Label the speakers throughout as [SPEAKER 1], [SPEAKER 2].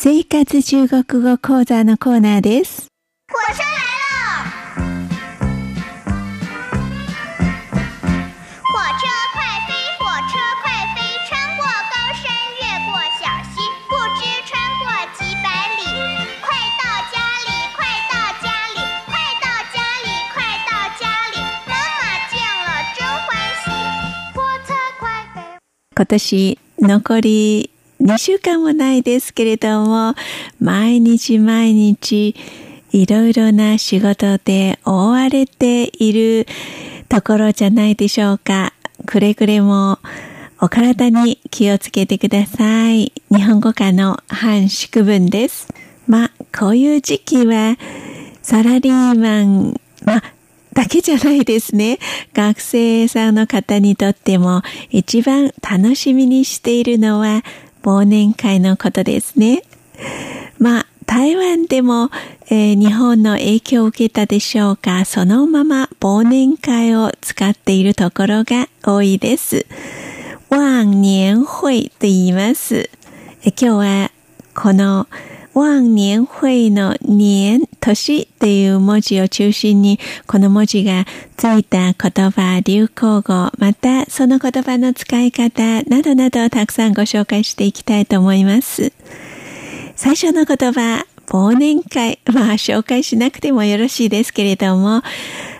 [SPEAKER 1] 生活中国語講座のコーナーです。今年残り2週間もないですけれども、毎日毎日いろいろな仕事で覆われているところじゃないでしょうか。くれぐれもお体に気をつけてください。日本語科の半宿文です。まあ、こういう時期はサラリーマン、まあ、だけじゃないですね。学生さんの方にとっても一番楽しみにしているのは忘年会のことですね。まあ、台湾でも、えー日本の影響を受けたでしょうか。そのまま忘年会を使っているところが多いです。忘年会と言います。え今日はこの忘年会の年、年っていう文字を中心に、この文字がついた言葉、流行語、またその言葉の使い方などなどをたくさんご紹介していきたいと思います。最初の言葉、忘年会。まあ、紹介しなくてもよろしいですけれども、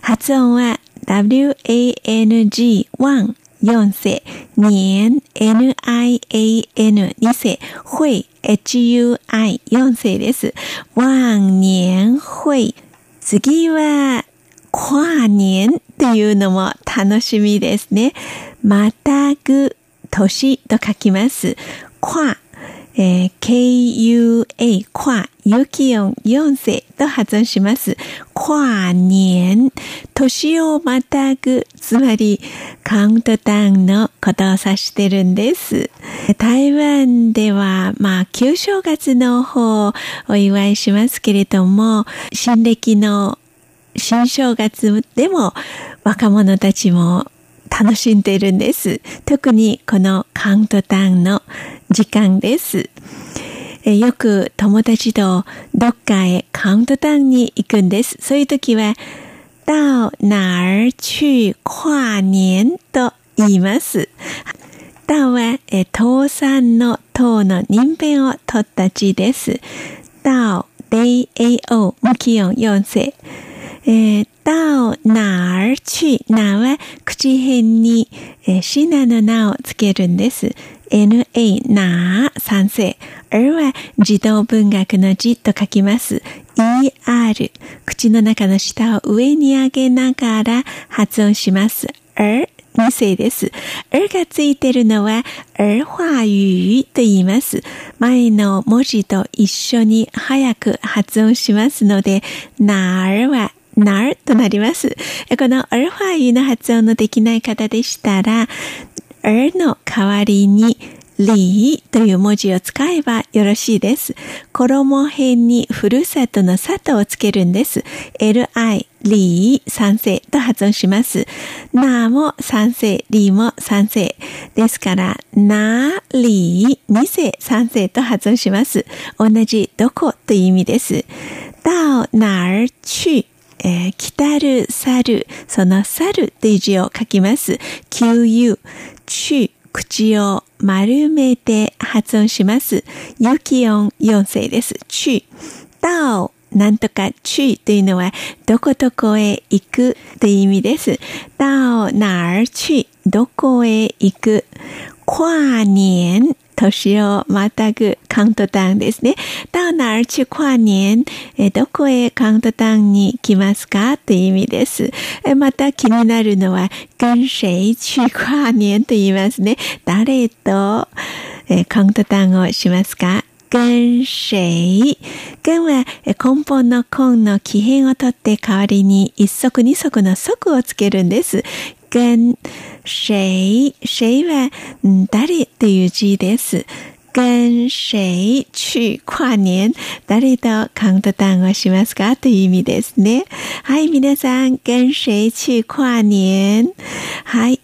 [SPEAKER 1] 発音は w-a-n-g, 1、四世、年、n-i-a-n、二世、会、h-u-i、四世です。忘年会。次は、跨年っていうのも楽しみですね。またぐ、年と書きます。跨。えー KUA、跨、有機音4世と発音します。跨年、年をまたぐ、つまりカウントダウンのことを指してるんです。台湾では、まあ、旧正月の方をお祝いしますけれども、新暦の新正月でも若者たちも楽しんでいるんです。特にこのカウントダウンの時間です。よく友達とどっかへカウントダウンに行くんです。そういう時は、到哪儿去跨年と言います。到は、え倒産の倒の人弁を取った字です。到、DAO、無気音4世。えー到哪儿去？なは口辺に、えー、シナの名をつけるんです。na な三世。er は児童文学の字と書きます。er 口の中の下を上に上げながら発音します。er 二世です。er がついてるのは、er 話語と言います。前の文字と一緒に早く発音しますので、なーはなるとなります。このアルファ語の発音のできない方でしたら、er の代わりに、リーという文字を使えばよろしいです。衣辺にふるさとの里をつけるんです。li、リー、三世と発音します。なも三世、リーも三世。ですから、な、リー、二世、三世と発音します。同じどこという意味です。到哪儿去えー来たる、去る、その去るという字を書きます。qu、ち、口を丸めて発音します。有機音4世です。ち、到、なんとか去というのは、どこどこへ行くという意味です。到哪儿去、どこへ行く。跨年、年をまたぐカウントダウンですね。到哪儿去跨年？えどこへカウントダウンに行きますか？という意味です。えまた気になるのは、跟谁去跨年と言いますね。誰とえカウントダウンをしますか？跟谁跟は根本の根の起変を取って代わりに一足二足の足をつけるんです。跟谁谁は誰という字です。跟谁去跨年？誰とカウントダウンをしますか？という意味ですね。はい、皆さん、跟谁去跨年？はい、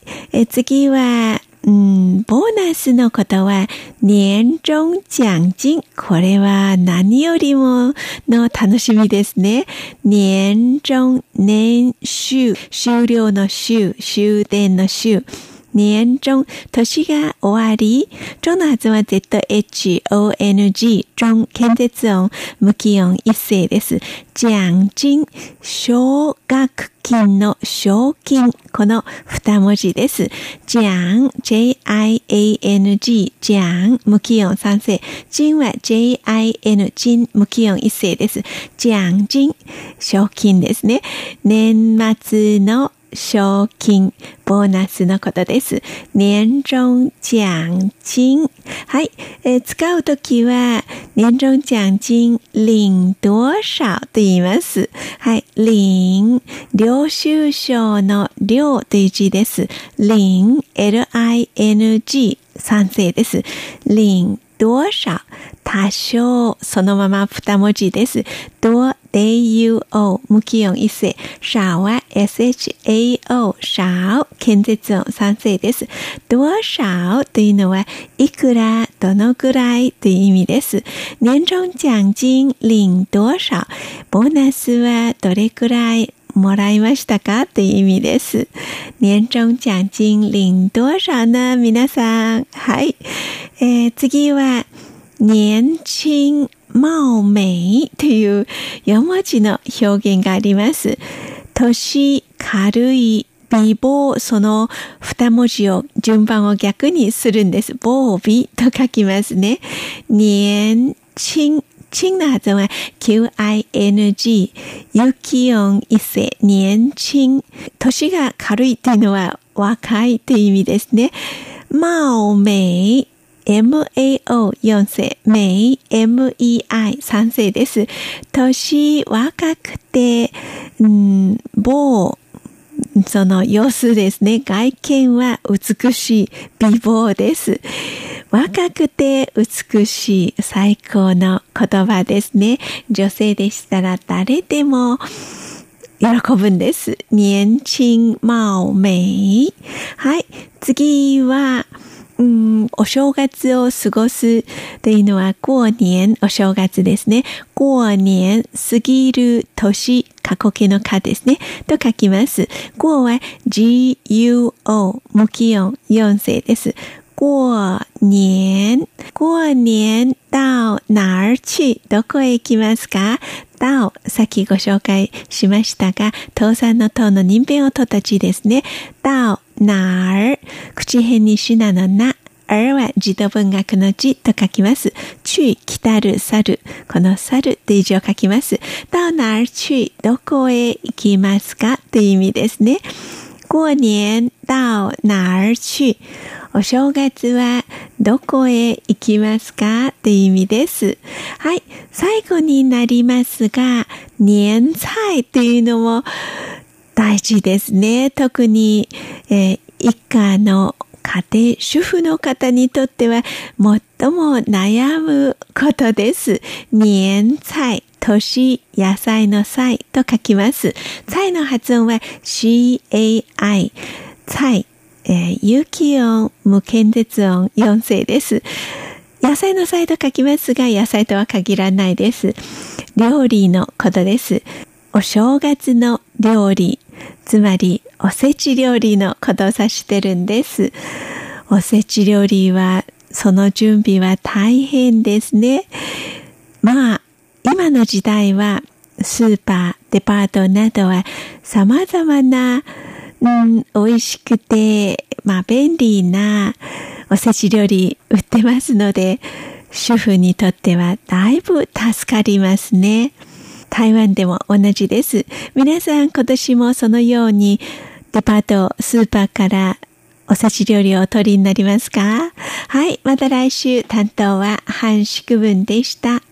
[SPEAKER 1] 次は、うん、ボーナスのことは、年中奖金。これは何よりもの楽しみですね。年中、年収、終了の週、終電の週。年中、年が終わり、中の発音は ZHONG、中、検絶音、無気音一斉です。奖金、奨学金の賞金、この二文字です。奖、J-I-A-N-G、奖、無気音三世。金は J-I-N、金、無気音一斉です。奖金、賞金ですね。年末の賞金、ボーナスのことです。年終奖金。はい。えー、使うときは、年終奖金領多少と言います。はい。領、領収書の領という字です。領、L-I-N-G、賛成です。領多少多少、そのまま二文字です。多、D-U-O、無気音一世。少は S-H-A-O、少、建絶音三世です。多少というのは、いくら、どのくらいという意味です。年終奖金領多少ボーナスはどれくらいもらいましたかという意味です。年終奖金領多少呢皆さん。はい。えー、次は、年轻貌美という4文字の表現があります。年軽い美貌、その二文字を、順番を逆にするんです。防備と書きますね。年轻轻の発音は q-i-n-g 有気音一世年轻年が軽いというのは若いという意味ですね。貌美 MAO4 世、メイ、MEI3 世です。年若くて、うん、某、その様子ですね。外見は美しい美貌です。若くて美しい最高の言葉ですね。女性でしたら誰でも喜ぶんです。年轻貌美。はい。次は、うん、お正月を過ごすというのは、過年、お正月ですね。過年、過ぎる年、過去形のかですね。と書きます。過は G-U-O、無気音、4世です。過年、過年到哪儿去どこへ行きますか？到、さっきご紹介しましたが、倒産の塔の人弁を取った字ですね。到哪儿口辺にしなのな。儿は児童文学の字と書きます。去、来たる、去る。この去るという字を書きます。到哪儿去どこへ行きますかという意味ですね。過年到哪儿去お正月はどこへ行きますかという意味です。はい。最後になりますが、年菜というのも大事ですね。特に、えー、一家の家庭、主婦の方にとっては最も悩むことです。年菜、年、野菜の菜と書きます。菜の発音は CAI、菜、えー、有機音、無検絶音、4世です。野菜の菜と書きますが、野菜とは限らないです。料理のことです。お正月の料理、つまりおせち料理のことを指してるんです。おせち料理は、その準備は大変ですね。まあ、今の時代は、スーパー、デパートなどは様々なうん、美味しくて、まあ便利なおせち料理売ってますので、主婦にとってはだいぶ助かりますね。台湾でも同じです。皆さん今年もそのようにデパート、スーパーからお刺し料理をお取りになりますか？はい。また来週担当は半宿文でした。